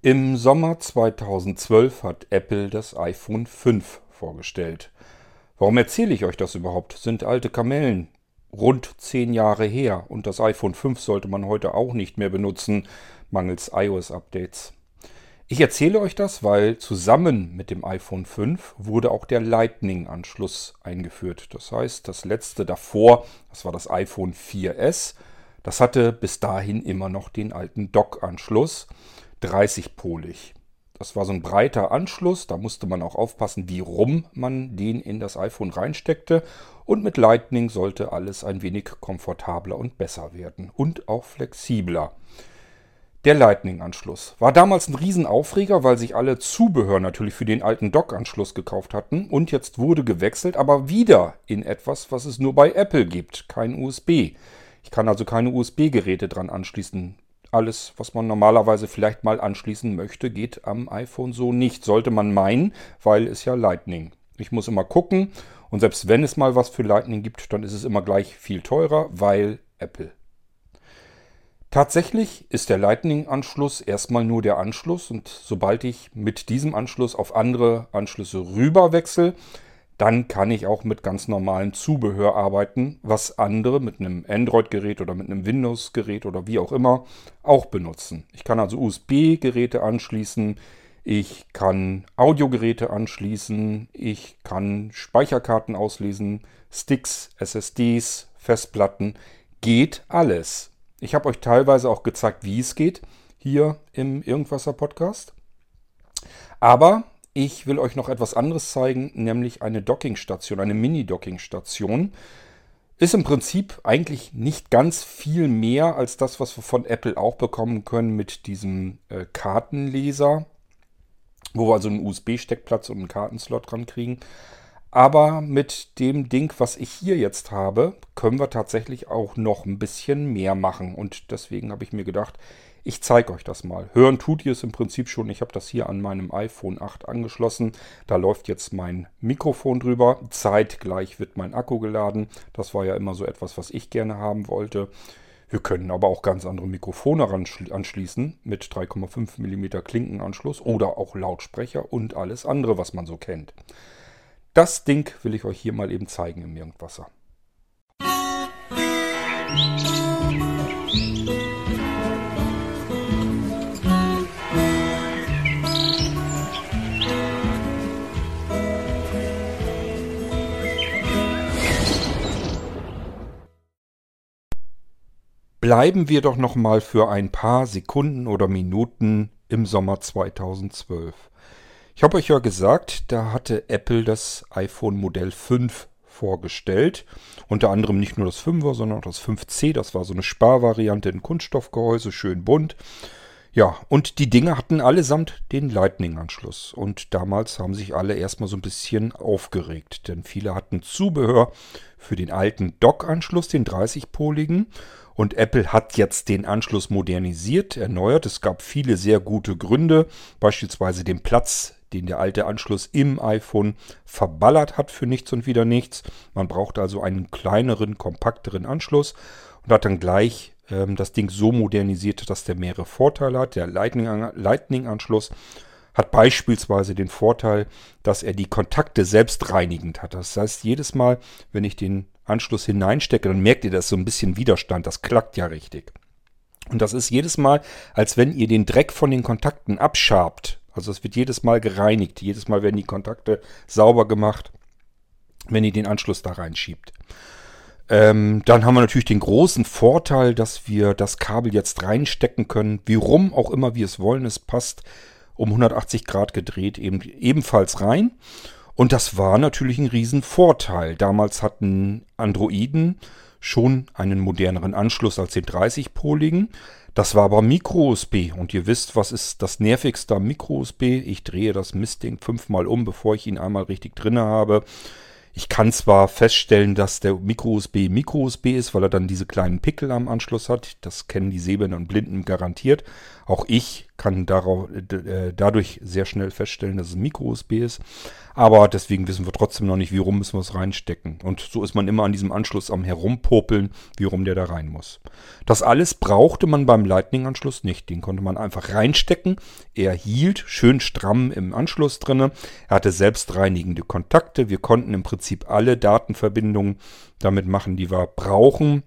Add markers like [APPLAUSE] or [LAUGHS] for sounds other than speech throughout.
Im Sommer 2012 hat Apple das iPhone 5 vorgestellt. Warum erzähle ich euch das überhaupt? Sind alte Kamellen. Rund zehn Jahre her und das iPhone 5 sollte man heute auch nicht mehr benutzen, mangels iOS-Updates. Ich erzähle euch das, weil zusammen mit dem iPhone 5 wurde auch der Lightning-Anschluss eingeführt. Das heißt, das letzte davor, das war das iPhone 4S, das hatte bis dahin immer noch den alten Dock-Anschluss. 30-polig. Das war so ein breiter Anschluss, da musste man auch aufpassen, wie rum man den in das iPhone reinsteckte. Und mit Lightning sollte alles ein wenig komfortabler und besser werden und auch flexibler. Der Lightning-Anschluss war damals ein Riesenaufreger, weil sich alle Zubehör natürlich für den alten Dock-Anschluss gekauft hatten. Und jetzt wurde gewechselt, aber wieder in etwas, was es nur bei Apple gibt, kein USB. Ich kann also keine USB-Geräte dran anschließen alles, was man normalerweise vielleicht mal anschließen möchte, geht am iPhone so nicht. Sollte man meinen, weil es ja Lightning. Ich muss immer gucken und selbst wenn es mal was für Lightning gibt, dann ist es immer gleich viel teurer, weil Apple. Tatsächlich ist der Lightning-Anschluss erstmal nur der Anschluss und sobald ich mit diesem Anschluss auf andere Anschlüsse rüber wechsle, dann kann ich auch mit ganz normalem Zubehör arbeiten, was andere mit einem Android-Gerät oder mit einem Windows-Gerät oder wie auch immer auch benutzen. Ich kann also USB-Geräte anschließen, ich kann Audiogeräte anschließen, ich kann Speicherkarten auslesen, Sticks, SSDs, Festplatten, geht alles. Ich habe euch teilweise auch gezeigt, wie es geht, hier im Irgendwasser Podcast. Aber ich will euch noch etwas anderes zeigen, nämlich eine Dockingstation, eine Mini-Dockingstation. Ist im Prinzip eigentlich nicht ganz viel mehr als das, was wir von Apple auch bekommen können mit diesem äh, Kartenleser, wo wir also einen USB-Steckplatz und einen Kartenslot dran kriegen. Aber mit dem Ding, was ich hier jetzt habe, können wir tatsächlich auch noch ein bisschen mehr machen. Und deswegen habe ich mir gedacht, ich zeige euch das mal. Hören tut ihr es im Prinzip schon. Ich habe das hier an meinem iPhone 8 angeschlossen. Da läuft jetzt mein Mikrofon drüber. Zeitgleich wird mein Akku geladen. Das war ja immer so etwas, was ich gerne haben wollte. Wir können aber auch ganz andere Mikrofone anschließen mit 3,5 mm Klinkenanschluss oder auch Lautsprecher und alles andere, was man so kennt. Das Ding will ich euch hier mal eben zeigen im Irgendwasser. Musik Bleiben wir doch noch mal für ein paar Sekunden oder Minuten im Sommer 2012. Ich habe euch ja gesagt, da hatte Apple das iPhone Modell 5 vorgestellt. Unter anderem nicht nur das 5er, sondern auch das 5C. Das war so eine Sparvariante in Kunststoffgehäuse, schön bunt. Ja, und die Dinge hatten allesamt den Lightning-Anschluss. Und damals haben sich alle erstmal so ein bisschen aufgeregt, denn viele hatten Zubehör für den alten Dock-Anschluss, den 30-poligen. Und Apple hat jetzt den Anschluss modernisiert, erneuert. Es gab viele sehr gute Gründe, beispielsweise den Platz, den der alte Anschluss im iPhone verballert hat für nichts und wieder nichts. Man braucht also einen kleineren, kompakteren Anschluss und hat dann gleich ähm, das Ding so modernisiert, dass der mehrere Vorteile hat. Der Lightning-Anschluss hat beispielsweise den Vorteil, dass er die Kontakte selbst reinigend hat. Das heißt, jedes Mal, wenn ich den Anschluss hineinstecke, dann merkt ihr das so ein bisschen Widerstand. Das klackt ja richtig. Und das ist jedes Mal, als wenn ihr den Dreck von den Kontakten abschabt. Also es wird jedes Mal gereinigt. Jedes Mal werden die Kontakte sauber gemacht, wenn ihr den Anschluss da reinschiebt. Ähm, dann haben wir natürlich den großen Vorteil, dass wir das Kabel jetzt reinstecken können, wie rum auch immer wir es wollen. Es passt um 180 Grad gedreht eben, ebenfalls rein. Und das war natürlich ein Riesenvorteil. Damals hatten Androiden schon einen moderneren Anschluss als den 30-poligen. Das war aber Micro-USB. Und ihr wisst, was ist das nervigste am Micro-USB? Ich drehe das Mistding fünfmal um, bevor ich ihn einmal richtig drinne habe. Ich kann zwar feststellen, dass der Micro-USB Micro-USB ist, weil er dann diese kleinen Pickel am Anschluss hat. Das kennen die Sehenden und Blinden garantiert. Auch ich kann darauf, äh, dadurch sehr schnell feststellen, dass es Micro-USB ist. Aber deswegen wissen wir trotzdem noch nicht, wie rum müssen wir es reinstecken. Und so ist man immer an diesem Anschluss am Herumpopeln, wie rum der da rein muss. Das alles brauchte man beim Lightning-Anschluss nicht. Den konnte man einfach reinstecken. Er hielt schön stramm im Anschluss drinne. Er hatte selbstreinigende Kontakte. Wir konnten im Prinzip alle Datenverbindungen damit machen, die wir brauchen.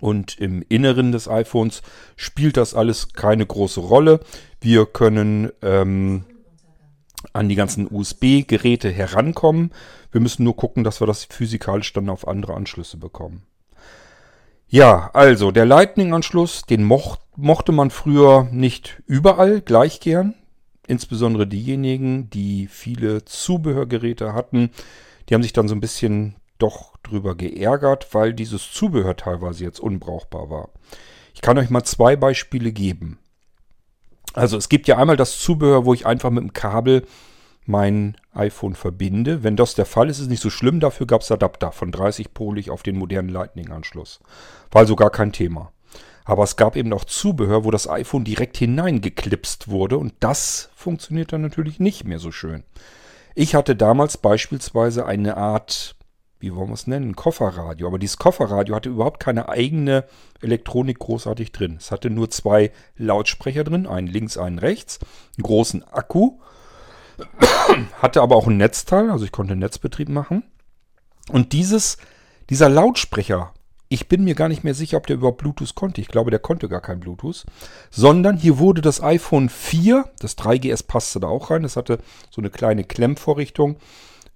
Und im Inneren des iPhones spielt das alles keine große Rolle. Wir können ähm, an die ganzen USB-Geräte herankommen. Wir müssen nur gucken, dass wir das physikalisch dann auf andere Anschlüsse bekommen. Ja, also der Lightning-Anschluss, den moch, mochte man früher nicht überall gleich gern. Insbesondere diejenigen, die viele Zubehörgeräte hatten, die haben sich dann so ein bisschen doch drüber geärgert, weil dieses Zubehör teilweise jetzt unbrauchbar war. Ich kann euch mal zwei Beispiele geben. Also es gibt ja einmal das Zubehör, wo ich einfach mit dem Kabel mein iPhone verbinde. Wenn das der Fall ist, ist es nicht so schlimm. Dafür gab es Adapter von 30-polig auf den modernen Lightning-Anschluss. War also gar kein Thema. Aber es gab eben auch Zubehör, wo das iPhone direkt hineingeklipst wurde und das funktioniert dann natürlich nicht mehr so schön. Ich hatte damals beispielsweise eine Art wie wollen wir es nennen, Kofferradio. Aber dieses Kofferradio hatte überhaupt keine eigene Elektronik großartig drin. Es hatte nur zwei Lautsprecher drin, einen links, einen rechts, einen großen Akku, [COUGHS] hatte aber auch ein Netzteil, also ich konnte Netzbetrieb machen. Und dieses, dieser Lautsprecher, ich bin mir gar nicht mehr sicher, ob der überhaupt Bluetooth konnte. Ich glaube, der konnte gar kein Bluetooth. Sondern hier wurde das iPhone 4, das 3GS passte da auch rein, das hatte so eine kleine Klemmvorrichtung,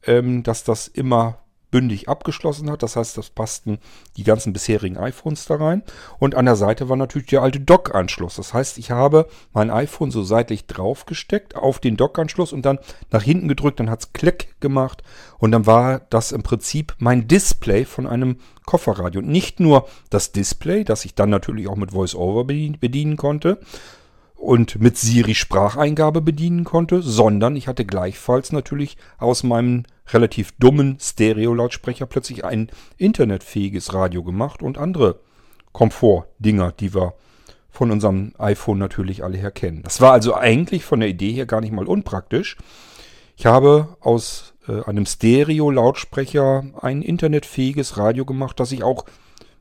ähm, dass das immer bündig abgeschlossen hat. Das heißt, das passten die ganzen bisherigen iPhones da rein. Und an der Seite war natürlich der alte Dock-Anschluss. Das heißt, ich habe mein iPhone so seitlich draufgesteckt auf den Dock-Anschluss und dann nach hinten gedrückt. Dann hat es Klick gemacht und dann war das im Prinzip mein Display von einem Kofferradio. Und nicht nur das Display, das ich dann natürlich auch mit VoiceOver bedienen konnte, und mit Siri Spracheingabe bedienen konnte, sondern ich hatte gleichfalls natürlich aus meinem relativ dummen Stereo-Lautsprecher plötzlich ein internetfähiges Radio gemacht und andere Komfortdinger, die wir von unserem iPhone natürlich alle her kennen. Das war also eigentlich von der Idee her gar nicht mal unpraktisch. Ich habe aus äh, einem Stereo-Lautsprecher ein internetfähiges Radio gemacht, das ich auch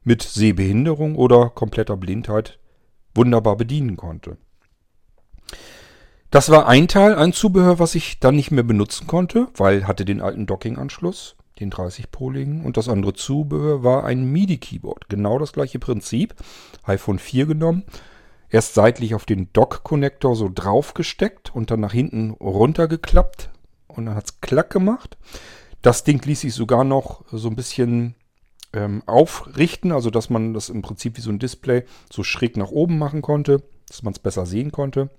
mit Sehbehinderung oder kompletter Blindheit wunderbar bedienen konnte. Das war ein Teil, ein Zubehör, was ich dann nicht mehr benutzen konnte, weil hatte den alten Docking-Anschluss, den 30-poligen. Und das andere Zubehör war ein MIDI-Keyboard. Genau das gleiche Prinzip. iPhone 4 genommen, erst seitlich auf den Dock-Connector so draufgesteckt und dann nach hinten runtergeklappt. Und dann hat es klack gemacht. Das Ding ließ sich sogar noch so ein bisschen ähm, aufrichten, also dass man das im Prinzip wie so ein Display so schräg nach oben machen konnte, dass man es besser sehen konnte.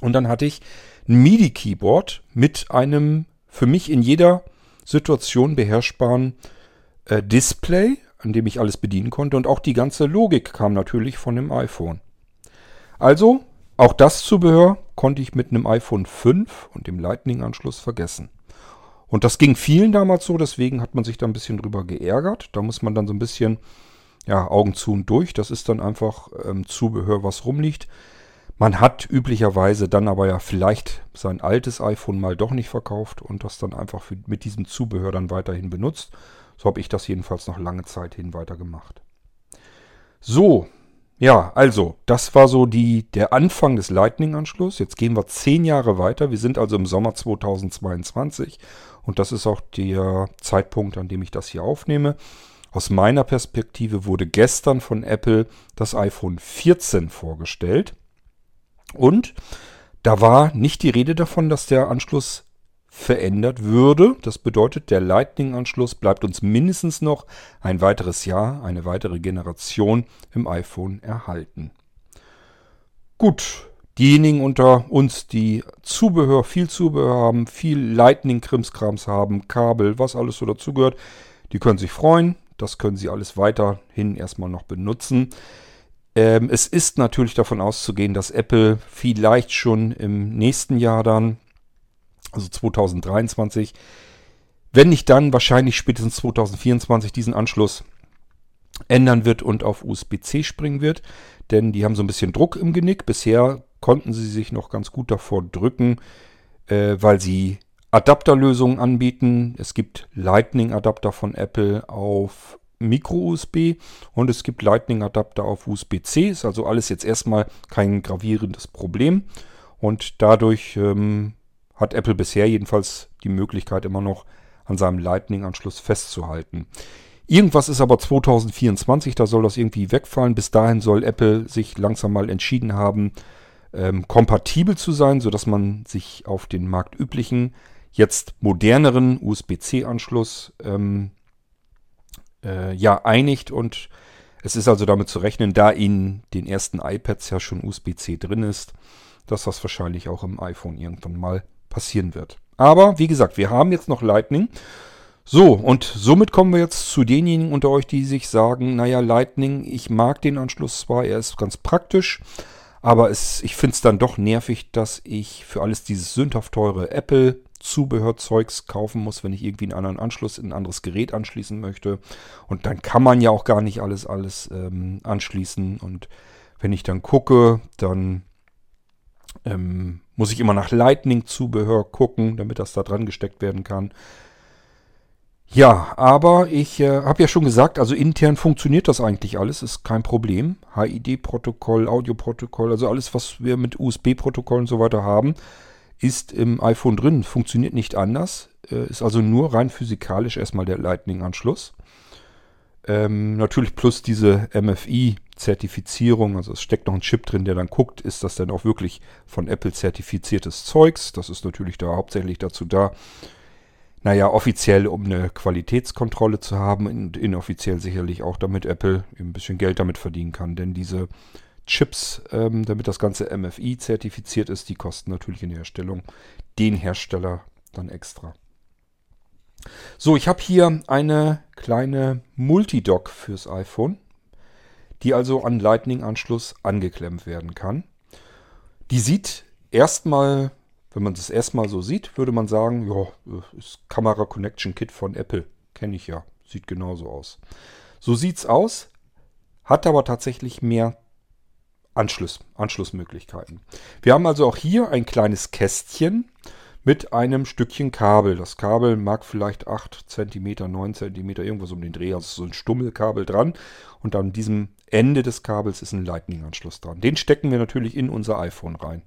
Und dann hatte ich ein MIDI-Keyboard mit einem für mich in jeder Situation beherrschbaren äh, Display, an dem ich alles bedienen konnte. Und auch die ganze Logik kam natürlich von dem iPhone. Also, auch das Zubehör konnte ich mit einem iPhone 5 und dem Lightning-Anschluss vergessen. Und das ging vielen damals so, deswegen hat man sich da ein bisschen drüber geärgert. Da muss man dann so ein bisschen, ja, Augen zu und durch. Das ist dann einfach ähm, Zubehör, was rumliegt. Man hat üblicherweise dann aber ja vielleicht sein altes iPhone mal doch nicht verkauft und das dann einfach für, mit diesem Zubehör dann weiterhin benutzt. So habe ich das jedenfalls noch lange Zeit hin weiter gemacht. So, ja, also, das war so die, der Anfang des Lightning-Anschlusses. Jetzt gehen wir zehn Jahre weiter. Wir sind also im Sommer 2022 und das ist auch der Zeitpunkt, an dem ich das hier aufnehme. Aus meiner Perspektive wurde gestern von Apple das iPhone 14 vorgestellt. Und da war nicht die Rede davon, dass der Anschluss verändert würde. Das bedeutet, der Lightning-Anschluss bleibt uns mindestens noch ein weiteres Jahr, eine weitere Generation im iPhone erhalten. Gut, diejenigen unter uns, die Zubehör, viel Zubehör haben, viel Lightning-Krimskrams haben, Kabel, was alles so dazugehört, die können sich freuen. Das können sie alles weiterhin erstmal noch benutzen. Ähm, es ist natürlich davon auszugehen, dass Apple vielleicht schon im nächsten Jahr dann, also 2023, wenn nicht dann, wahrscheinlich spätestens 2024 diesen Anschluss ändern wird und auf USB-C springen wird. Denn die haben so ein bisschen Druck im Genick. Bisher konnten sie sich noch ganz gut davor drücken, äh, weil sie Adapterlösungen anbieten. Es gibt Lightning-Adapter von Apple auf Micro-USB und es gibt Lightning-Adapter auf USB-C. Ist also alles jetzt erstmal kein gravierendes Problem. Und dadurch ähm, hat Apple bisher jedenfalls die Möglichkeit immer noch an seinem Lightning-Anschluss festzuhalten. Irgendwas ist aber 2024, da soll das irgendwie wegfallen. Bis dahin soll Apple sich langsam mal entschieden haben, ähm, kompatibel zu sein, sodass man sich auf den marktüblichen, jetzt moderneren USB-C-Anschluss ähm, äh, ja einigt und es ist also damit zu rechnen, da in den ersten iPads ja schon USB-C drin ist, dass das wahrscheinlich auch im iPhone irgendwann mal passieren wird. Aber wie gesagt, wir haben jetzt noch Lightning. So, und somit kommen wir jetzt zu denjenigen unter euch, die sich sagen, naja, Lightning, ich mag den Anschluss zwar, er ist ganz praktisch, aber es, ich finde es dann doch nervig, dass ich für alles dieses sündhaft teure Apple-Zubehörzeugs kaufen muss, wenn ich irgendwie einen anderen Anschluss in ein anderes Gerät anschließen möchte. Und dann kann man ja auch gar nicht alles, alles ähm, anschließen. Und wenn ich dann gucke, dann ähm, muss ich immer nach Lightning-Zubehör gucken, damit das da dran gesteckt werden kann. Ja, aber ich äh, habe ja schon gesagt, also intern funktioniert das eigentlich alles, ist kein Problem. HID-Protokoll, Audio-Protokoll, also alles, was wir mit USB-Protokoll und so weiter haben, ist im iPhone drin, funktioniert nicht anders. Äh, ist also nur rein physikalisch erstmal der Lightning-Anschluss. Ähm, natürlich plus diese MFI-Zertifizierung, also es steckt noch ein Chip drin, der dann guckt, ist das denn auch wirklich von Apple zertifiziertes Zeugs. Das ist natürlich da hauptsächlich dazu da, naja, offiziell, um eine Qualitätskontrolle zu haben und inoffiziell sicherlich auch, damit Apple ein bisschen Geld damit verdienen kann. Denn diese Chips, ähm, damit das ganze MFI zertifiziert ist, die kosten natürlich in der Herstellung den Hersteller dann extra. So, ich habe hier eine kleine Multidock fürs iPhone, die also an Lightning-Anschluss angeklemmt werden kann. Die sieht erstmal wenn man das erstmal so sieht, würde man sagen, ja, ist Kamera Connection Kit von Apple. Kenne ich ja. Sieht genauso aus. So sieht's aus, hat aber tatsächlich mehr Anschluss, Anschlussmöglichkeiten. Wir haben also auch hier ein kleines Kästchen mit einem Stückchen Kabel. Das Kabel mag vielleicht 8 cm, 9 cm, irgendwas um den Dreh, also so ein Stummelkabel dran. Und an diesem Ende des Kabels ist ein Lightning-Anschluss dran. Den stecken wir natürlich in unser iPhone rein.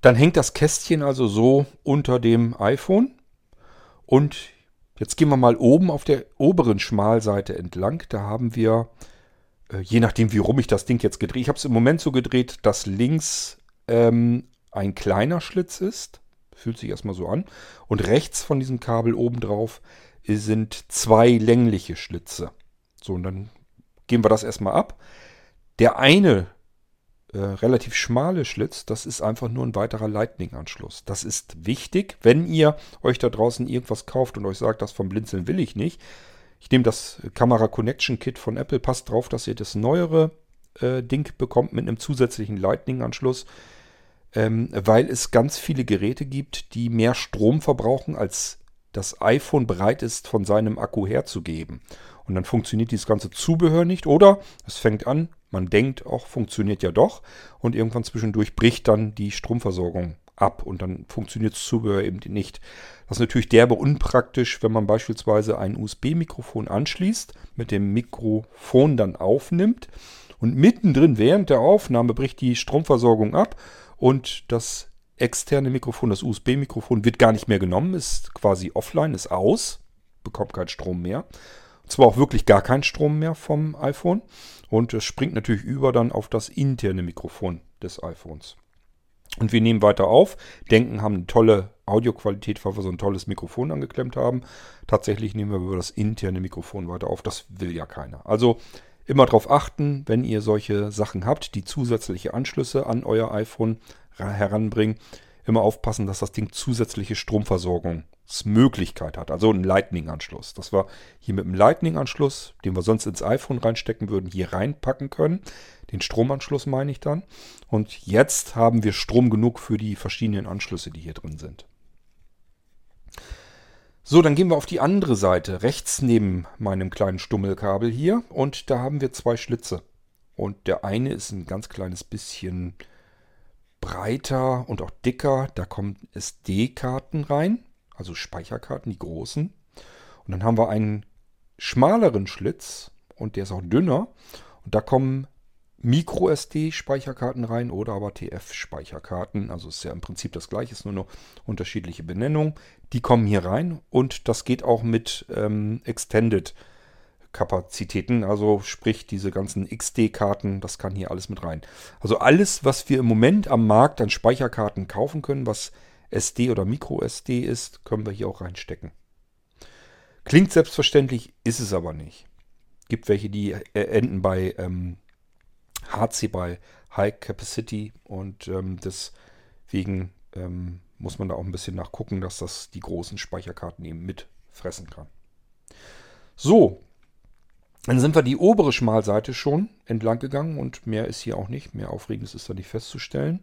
Dann hängt das Kästchen also so unter dem iPhone. Und jetzt gehen wir mal oben auf der oberen Schmalseite entlang. Da haben wir, je nachdem wie rum ich das Ding jetzt gedreht, ich habe es im Moment so gedreht, dass links ähm, ein kleiner Schlitz ist. Fühlt sich erstmal so an. Und rechts von diesem Kabel oben drauf sind zwei längliche Schlitze. So, und dann gehen wir das erstmal ab. Der eine äh, relativ schmale Schlitz, das ist einfach nur ein weiterer Lightning-Anschluss. Das ist wichtig, wenn ihr euch da draußen irgendwas kauft und euch sagt, das vom Blinzeln will ich nicht. Ich nehme das Kamera Connection Kit von Apple, passt drauf, dass ihr das neuere äh, Ding bekommt mit einem zusätzlichen Lightning-Anschluss, ähm, weil es ganz viele Geräte gibt, die mehr Strom verbrauchen, als das iPhone bereit ist, von seinem Akku herzugeben. Und dann funktioniert dieses ganze Zubehör nicht. Oder es fängt an, man denkt auch, funktioniert ja doch. Und irgendwann zwischendurch bricht dann die Stromversorgung ab und dann funktioniert das Zubehör eben nicht. Das ist natürlich derbe unpraktisch, wenn man beispielsweise ein USB-Mikrofon anschließt, mit dem Mikrofon dann aufnimmt und mittendrin während der Aufnahme bricht die Stromversorgung ab und das externe Mikrofon, das USB-Mikrofon wird gar nicht mehr genommen, ist quasi offline, ist aus, bekommt keinen Strom mehr. Zwar auch wirklich gar keinen Strom mehr vom iPhone. Und es springt natürlich über dann auf das interne Mikrofon des iPhones. Und wir nehmen weiter auf, denken, haben eine tolle Audioqualität, weil wir so ein tolles Mikrofon angeklemmt haben. Tatsächlich nehmen wir über das interne Mikrofon weiter auf. Das will ja keiner. Also immer darauf achten, wenn ihr solche Sachen habt, die zusätzliche Anschlüsse an euer iPhone heranbringen. Immer aufpassen, dass das Ding zusätzliche Stromversorgung Möglichkeit hat, also ein Lightning-Anschluss. Das wir hier mit dem Lightning-Anschluss, den wir sonst ins iPhone reinstecken würden, hier reinpacken können. Den Stromanschluss meine ich dann. Und jetzt haben wir Strom genug für die verschiedenen Anschlüsse, die hier drin sind. So, dann gehen wir auf die andere Seite, rechts neben meinem kleinen Stummelkabel hier. Und da haben wir zwei Schlitze. Und der eine ist ein ganz kleines bisschen breiter und auch dicker. Da kommen SD-Karten rein, also Speicherkarten, die großen. Und dann haben wir einen schmaleren Schlitz und der ist auch dünner. Und da kommen Micro-SD-Speicherkarten rein oder aber TF-Speicherkarten. Also ist ja im Prinzip das gleiche, ist nur eine unterschiedliche Benennung. Die kommen hier rein und das geht auch mit ähm, Extended-Kapazitäten. Also sprich diese ganzen XD-Karten, das kann hier alles mit rein. Also alles, was wir im Moment am Markt an Speicherkarten kaufen können, was SD oder Micro-SD ist, können wir hier auch reinstecken. Klingt selbstverständlich, ist es aber nicht. Gibt welche, die äh, enden bei ähm, HC bei High Capacity und ähm, deswegen ähm, muss man da auch ein bisschen nachgucken, dass das die großen Speicherkarten eben mitfressen kann. So, dann sind wir die obere Schmalseite schon entlang gegangen und mehr ist hier auch nicht. Mehr Aufregendes ist da nicht festzustellen.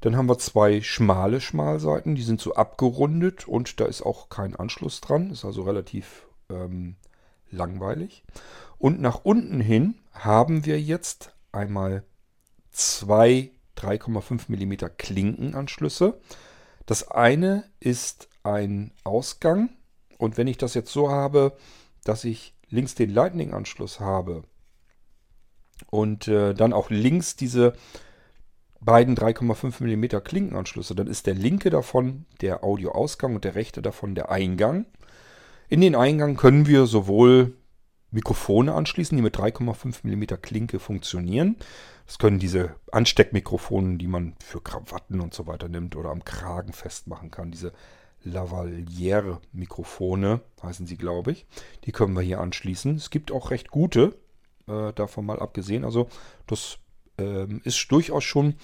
Dann haben wir zwei schmale Schmalseiten, die sind so abgerundet und da ist auch kein Anschluss dran. Ist also relativ ähm, langweilig. Und nach unten hin haben wir jetzt einmal zwei 3,5 mm Klinkenanschlüsse. Das eine ist ein Ausgang und wenn ich das jetzt so habe, dass ich links den Lightning-Anschluss habe und äh, dann auch links diese beiden 3,5 mm Klinkenanschlüsse, dann ist der linke davon der Audioausgang und der rechte davon der Eingang. In den Eingang können wir sowohl Mikrofone anschließen, die mit 3,5 mm Klinke funktionieren. Das können diese Ansteckmikrofone, die man für Krawatten und so weiter nimmt oder am Kragen festmachen kann. Diese Lavaliere-Mikrofone heißen sie, glaube ich. Die können wir hier anschließen. Es gibt auch recht gute, äh, davon mal abgesehen. Also das ähm, ist durchaus schon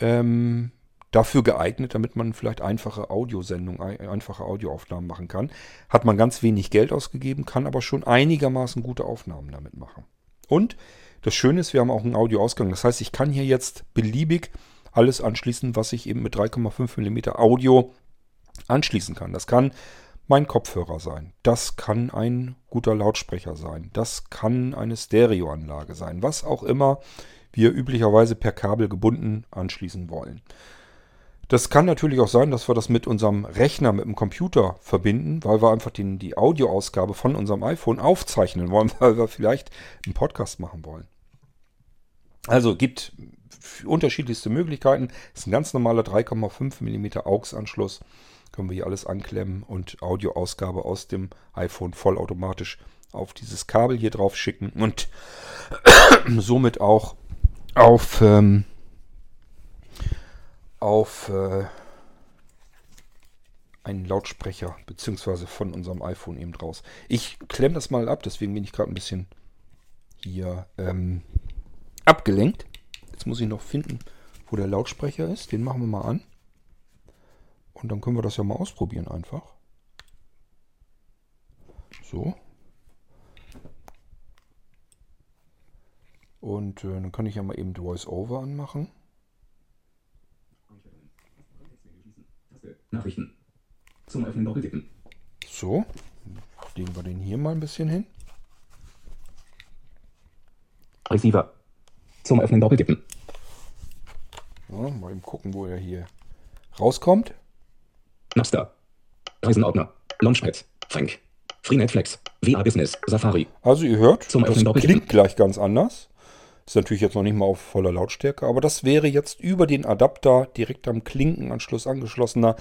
ähm, dafür geeignet, damit man vielleicht einfache Audiosendungen, einfache Audioaufnahmen machen kann. Hat man ganz wenig Geld ausgegeben, kann aber schon einigermaßen gute Aufnahmen damit machen. Und das Schöne ist, wir haben auch einen Audioausgang. Das heißt, ich kann hier jetzt beliebig alles anschließen, was ich eben mit 3,5 mm Audio anschließen kann. Das kann mein Kopfhörer sein. Das kann ein guter Lautsprecher sein. Das kann eine Stereoanlage sein. Was auch immer wir üblicherweise per Kabel gebunden anschließen wollen. Das kann natürlich auch sein, dass wir das mit unserem Rechner, mit dem Computer verbinden, weil wir einfach den, die Audioausgabe von unserem iPhone aufzeichnen wollen, [LAUGHS] weil wir vielleicht einen Podcast machen wollen. Also gibt unterschiedlichste Möglichkeiten. Ist ein ganz normaler 3,5 mm AUX-Anschluss. Können wir hier alles anklemmen und Audioausgabe aus dem iPhone vollautomatisch auf dieses Kabel hier drauf schicken und [COUGHS] somit auch auf ähm, auf äh, einen Lautsprecher, beziehungsweise von unserem iPhone eben draus. Ich klemme das mal ab, deswegen bin ich gerade ein bisschen hier ähm, abgelenkt. Jetzt muss ich noch finden, wo der Lautsprecher ist. Den machen wir mal an. Und dann können wir das ja mal ausprobieren einfach. So. Und äh, dann kann ich ja mal eben Voice-Over anmachen. Nachrichten. Zum Öffnen doppeltippen. So, legen wir den hier mal ein bisschen hin. Receiver. Zum Öffnen doppeltippen. Ja, mal eben gucken, wo er hier rauskommt. Napster. Reisenordner. Launchpad. Frank. Free Netflix. VR Business. Safari. Also ihr hört, Zum das Öffnen klingt gleich ganz anders. Ist natürlich jetzt noch nicht mal auf voller Lautstärke, aber das wäre jetzt über den Adapter direkt am Klinkenanschluss angeschlossener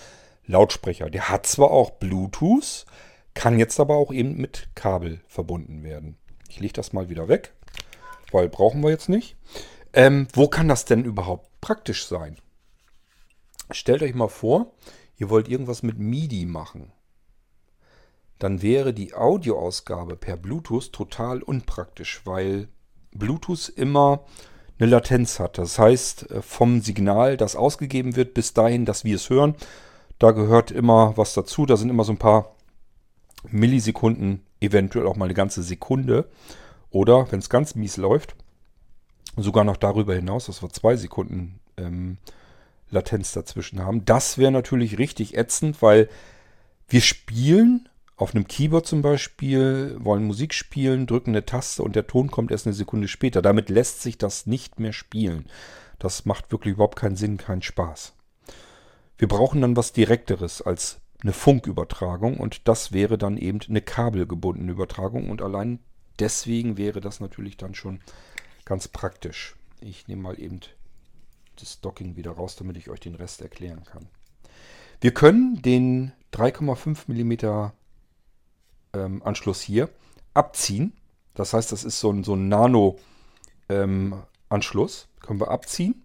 Lautsprecher. Der hat zwar auch Bluetooth, kann jetzt aber auch eben mit Kabel verbunden werden. Ich lege das mal wieder weg, weil brauchen wir jetzt nicht. Ähm, wo kann das denn überhaupt praktisch sein? Stellt euch mal vor, ihr wollt irgendwas mit MIDI machen. Dann wäre die Audioausgabe per Bluetooth total unpraktisch, weil Bluetooth immer eine Latenz hat. Das heißt, äh, vom Signal, das ausgegeben wird, bis dahin, dass wir es hören, da gehört immer was dazu. Da sind immer so ein paar Millisekunden, eventuell auch mal eine ganze Sekunde. Oder, wenn es ganz mies läuft, sogar noch darüber hinaus, dass wir zwei Sekunden ähm, Latenz dazwischen haben. Das wäre natürlich richtig ätzend, weil wir spielen Auf einem Keyboard zum Beispiel wollen Musik spielen, drücken eine Taste und der Ton kommt erst eine Sekunde später. Damit lässt sich das nicht mehr spielen. Das macht wirklich überhaupt keinen Sinn, keinen Spaß. Wir brauchen dann was Direkteres als eine Funkübertragung und das wäre dann eben eine kabelgebundene Übertragung und allein deswegen wäre das natürlich dann schon ganz praktisch. Ich nehme mal eben das Docking wieder raus, damit ich euch den Rest erklären kann. Wir können den 3,5 mm ähm, Anschluss hier abziehen. Das heißt, das ist so ein, so ein Nano-Anschluss. Ähm, können wir abziehen.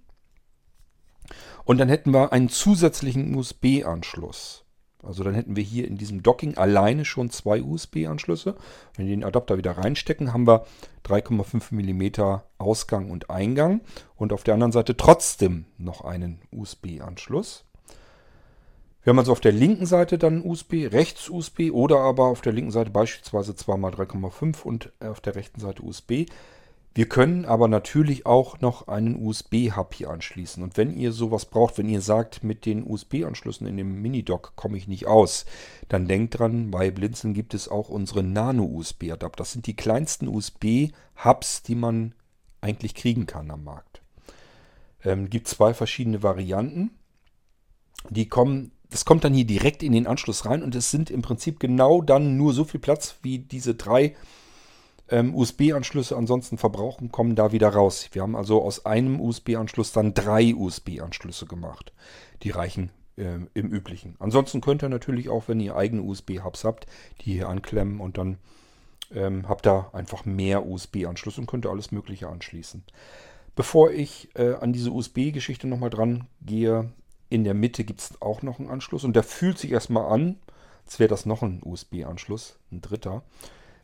Und dann hätten wir einen zusätzlichen USB-Anschluss. Also dann hätten wir hier in diesem Docking alleine schon zwei USB-Anschlüsse. Wenn wir den Adapter wieder reinstecken, haben wir 3,5 mm Ausgang und Eingang. Und auf der anderen Seite trotzdem noch einen USB-Anschluss. Wir haben also auf der linken Seite dann USB, rechts USB oder aber auf der linken Seite beispielsweise 2x3,5 und auf der rechten Seite USB. Wir können aber natürlich auch noch einen USB-Hub hier anschließen. Und wenn ihr sowas braucht, wenn ihr sagt, mit den USB-Anschlüssen in dem Mini-Dock komme ich nicht aus, dann denkt dran, bei Blinzeln gibt es auch unsere Nano-USB-Adapter. Das sind die kleinsten USB-Hubs, die man eigentlich kriegen kann am Markt. Ähm, gibt zwei verschiedene Varianten. Die kommen das kommt dann hier direkt in den Anschluss rein und es sind im Prinzip genau dann nur so viel Platz, wie diese drei ähm, USB-Anschlüsse ansonsten verbrauchen, kommen da wieder raus. Wir haben also aus einem USB-Anschluss dann drei USB-Anschlüsse gemacht. Die reichen äh, im üblichen. Ansonsten könnt ihr natürlich auch, wenn ihr eigene USB-Hubs habt, die hier anklemmen und dann ähm, habt ihr einfach mehr USB-Anschlüsse und könnt ihr alles Mögliche anschließen. Bevor ich äh, an diese USB-Geschichte nochmal dran gehe, in der Mitte gibt es auch noch einen Anschluss und der fühlt sich erstmal an, als wäre das noch ein USB-Anschluss, ein dritter.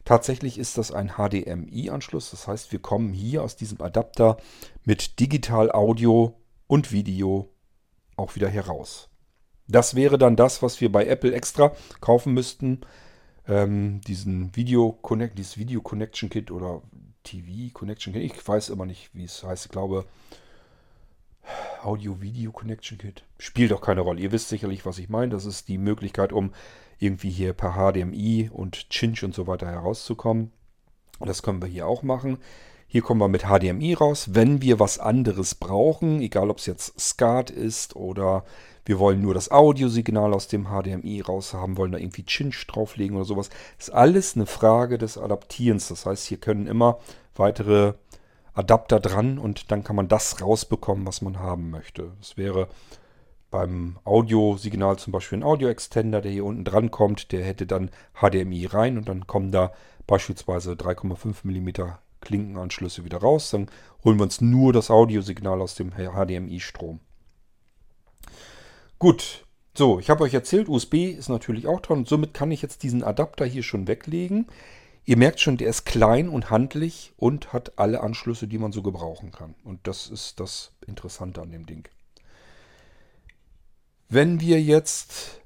Tatsächlich ist das ein HDMI-Anschluss, das heißt, wir kommen hier aus diesem Adapter mit Digital Audio und Video auch wieder heraus. Das wäre dann das, was wir bei Apple extra kaufen müssten. Ähm, diesen Video Connect, dieses Video Connection Kit oder TV Connection Kit. Ich weiß immer nicht, wie es heißt. Ich glaube, Audio-Video-Connection Kit. Spielt doch keine Rolle. Ihr wisst sicherlich, was ich meine. Das ist die Möglichkeit, um irgendwie hier per HDMI und Cinch und so weiter herauszukommen. Das können wir hier auch machen. Hier kommen wir mit HDMI raus. Wenn wir was anderes brauchen, egal ob es jetzt SCART ist oder wir wollen nur das Audiosignal aus dem HDMI raus haben, wollen da irgendwie Cinch drauflegen oder sowas, ist alles eine Frage des Adaptierens. Das heißt, hier können immer weitere Adapter dran und dann kann man das rausbekommen, was man haben möchte. Das wäre beim Audiosignal zum Beispiel ein Audio-Extender, der hier unten dran kommt, der hätte dann HDMI rein und dann kommen da beispielsweise 3,5 mm Klinkenanschlüsse wieder raus. Dann holen wir uns nur das Audiosignal aus dem HDMI-Strom. Gut, so, ich habe euch erzählt, USB ist natürlich auch dran und somit kann ich jetzt diesen Adapter hier schon weglegen. Ihr merkt schon, der ist klein und handlich und hat alle Anschlüsse, die man so gebrauchen kann. Und das ist das Interessante an dem Ding. Wenn wir jetzt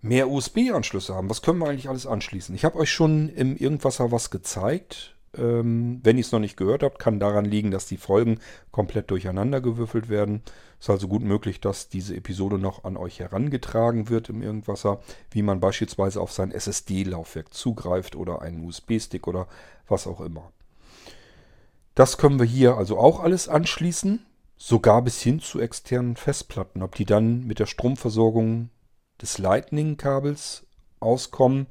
mehr USB-Anschlüsse haben, was können wir eigentlich alles anschließen? Ich habe euch schon im Irgendwasser was gezeigt. Ähm, wenn ihr es noch nicht gehört habt, kann daran liegen, dass die Folgen komplett durcheinander gewürfelt werden. Ist also gut möglich, dass diese Episode noch an euch herangetragen wird im Irgendwasser, wie man beispielsweise auf sein SSD-Laufwerk zugreift oder einen USB-Stick oder was auch immer. Das können wir hier also auch alles anschließen, sogar bis hin zu externen Festplatten. Ob die dann mit der Stromversorgung des Lightning-Kabels auskommen,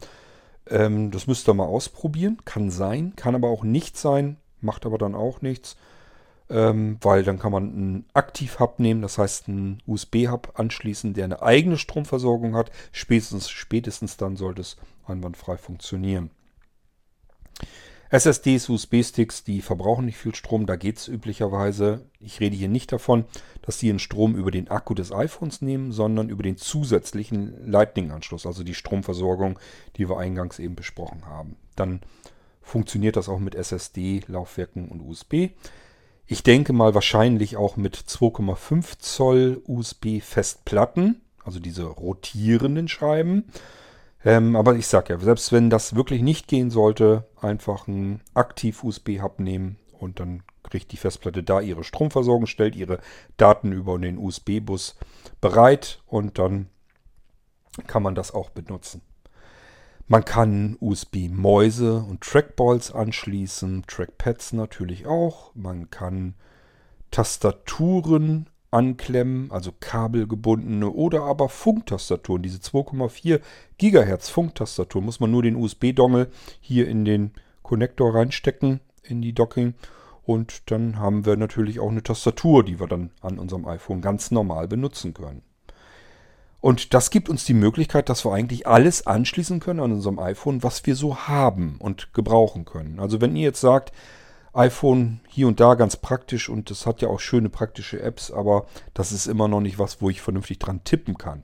ähm, das müsst ihr mal ausprobieren. Kann sein, kann aber auch nicht sein, macht aber dann auch nichts. Ähm, weil dann kann man einen Aktiv-Hub nehmen, das heißt einen USB-Hub anschließen, der eine eigene Stromversorgung hat. Spätestens, spätestens dann sollte es einwandfrei funktionieren. SSDs, USB-Sticks, die verbrauchen nicht viel Strom, da geht es üblicherweise. Ich rede hier nicht davon, dass die den Strom über den Akku des iPhones nehmen, sondern über den zusätzlichen Lightning-Anschluss, also die Stromversorgung, die wir eingangs eben besprochen haben. Dann funktioniert das auch mit SSD, Laufwerken und USB. Ich denke mal wahrscheinlich auch mit 2,5 Zoll USB-Festplatten, also diese rotierenden Scheiben. Ähm, aber ich sag ja, selbst wenn das wirklich nicht gehen sollte, einfach einen Aktiv-USB-Hub nehmen und dann kriegt die Festplatte da ihre Stromversorgung, stellt ihre Daten über den USB-Bus bereit und dann kann man das auch benutzen. Man kann USB-Mäuse und Trackballs anschließen, Trackpads natürlich auch. Man kann Tastaturen anklemmen, also kabelgebundene oder aber Funktastaturen. Diese 2,4 Gigahertz Funktastatur muss man nur den USB-Dongle hier in den Konnektor reinstecken, in die Docking. Und dann haben wir natürlich auch eine Tastatur, die wir dann an unserem iPhone ganz normal benutzen können. Und das gibt uns die Möglichkeit, dass wir eigentlich alles anschließen können an unserem iPhone, was wir so haben und gebrauchen können. Also wenn ihr jetzt sagt, iPhone hier und da ganz praktisch und das hat ja auch schöne praktische Apps, aber das ist immer noch nicht was, wo ich vernünftig dran tippen kann.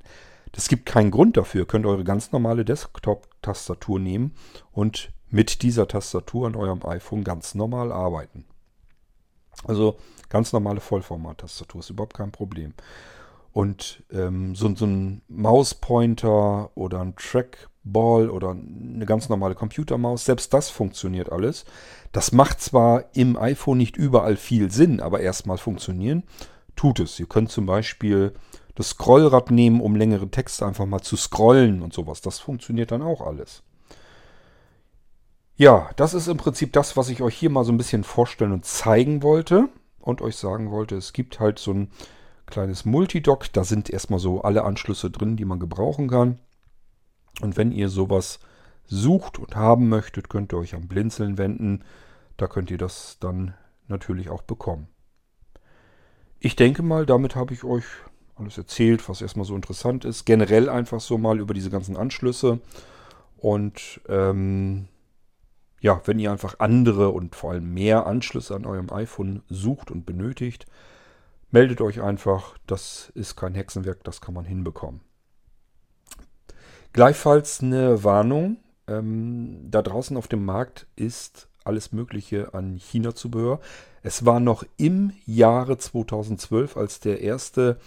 Das gibt keinen Grund dafür. Ihr könnt eure ganz normale Desktop-Tastatur nehmen und mit dieser Tastatur an eurem iPhone ganz normal arbeiten. Also ganz normale Vollformat-Tastatur ist überhaupt kein Problem. Und ähm, so, so ein Mauspointer oder ein Trackball oder eine ganz normale Computermaus, selbst das funktioniert alles. Das macht zwar im iPhone nicht überall viel Sinn, aber erstmal funktionieren tut es. Ihr könnt zum Beispiel das Scrollrad nehmen, um längere Texte einfach mal zu scrollen und sowas. Das funktioniert dann auch alles. Ja, das ist im Prinzip das, was ich euch hier mal so ein bisschen vorstellen und zeigen wollte und euch sagen wollte. Es gibt halt so ein kleines Multidock. Da sind erstmal so alle Anschlüsse drin, die man gebrauchen kann. Und wenn ihr sowas sucht und haben möchtet, könnt ihr euch am Blinzeln wenden. Da könnt ihr das dann natürlich auch bekommen. Ich denke mal, damit habe ich euch alles erzählt, was erstmal so interessant ist. Generell einfach so mal über diese ganzen Anschlüsse. Und ähm, ja, wenn ihr einfach andere und vor allem mehr Anschlüsse an eurem iPhone sucht und benötigt, meldet euch einfach. Das ist kein Hexenwerk, das kann man hinbekommen. Gleichfalls eine Warnung. Ähm, da draußen auf dem Markt ist alles Mögliche an China-Zubehör. Es war noch im Jahre 2012, als der erste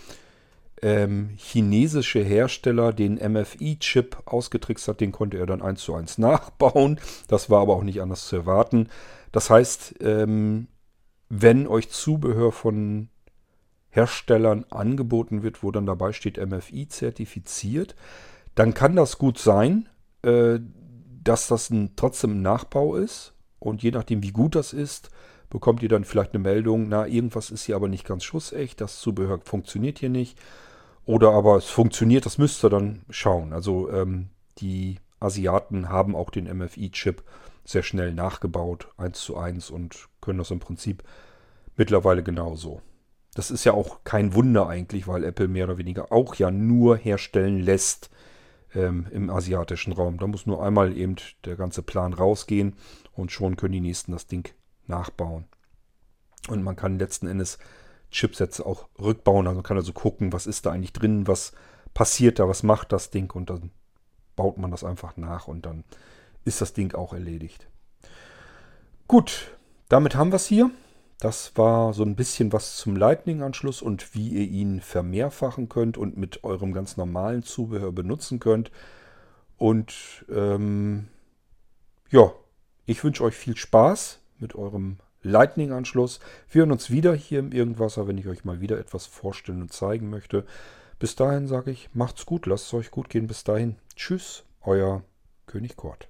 ähm, chinesische Hersteller den MFI-Chip ausgetrickst hat. Den konnte er dann eins zu eins nachbauen. Das war aber auch nicht anders zu erwarten. Das heißt, ähm, wenn euch Zubehör von Herstellern angeboten wird, wo dann dabei steht MFI zertifiziert, dann kann das gut sein, äh, dass das ein, trotzdem ein Nachbau ist. Und je nachdem, wie gut das ist, bekommt ihr dann vielleicht eine Meldung, na, irgendwas ist hier aber nicht ganz schussecht, das Zubehör funktioniert hier nicht. Oder aber es funktioniert, das müsst ihr dann schauen. Also ähm, die Asiaten haben auch den MFI-Chip sehr schnell nachgebaut, eins zu eins, und können das im Prinzip mittlerweile genauso. Das ist ja auch kein Wunder eigentlich, weil Apple mehr oder weniger auch ja nur herstellen lässt ähm, im asiatischen Raum. Da muss nur einmal eben der ganze Plan rausgehen und schon können die nächsten das Ding nachbauen. Und man kann letzten Endes Chipsätze auch rückbauen. Also man kann also gucken, was ist da eigentlich drin, was passiert da, was macht das Ding und dann baut man das einfach nach und dann ist das Ding auch erledigt. Gut, damit haben wir es hier. Das war so ein bisschen was zum Lightning-Anschluss und wie ihr ihn vermehrfachen könnt und mit eurem ganz normalen Zubehör benutzen könnt. Und ähm, ja, ich wünsche euch viel Spaß mit eurem Lightning-Anschluss. Wir hören uns wieder hier im Irgendwasser, wenn ich euch mal wieder etwas vorstellen und zeigen möchte. Bis dahin sage ich, macht's gut, lasst es euch gut gehen. Bis dahin, tschüss, euer König Kort.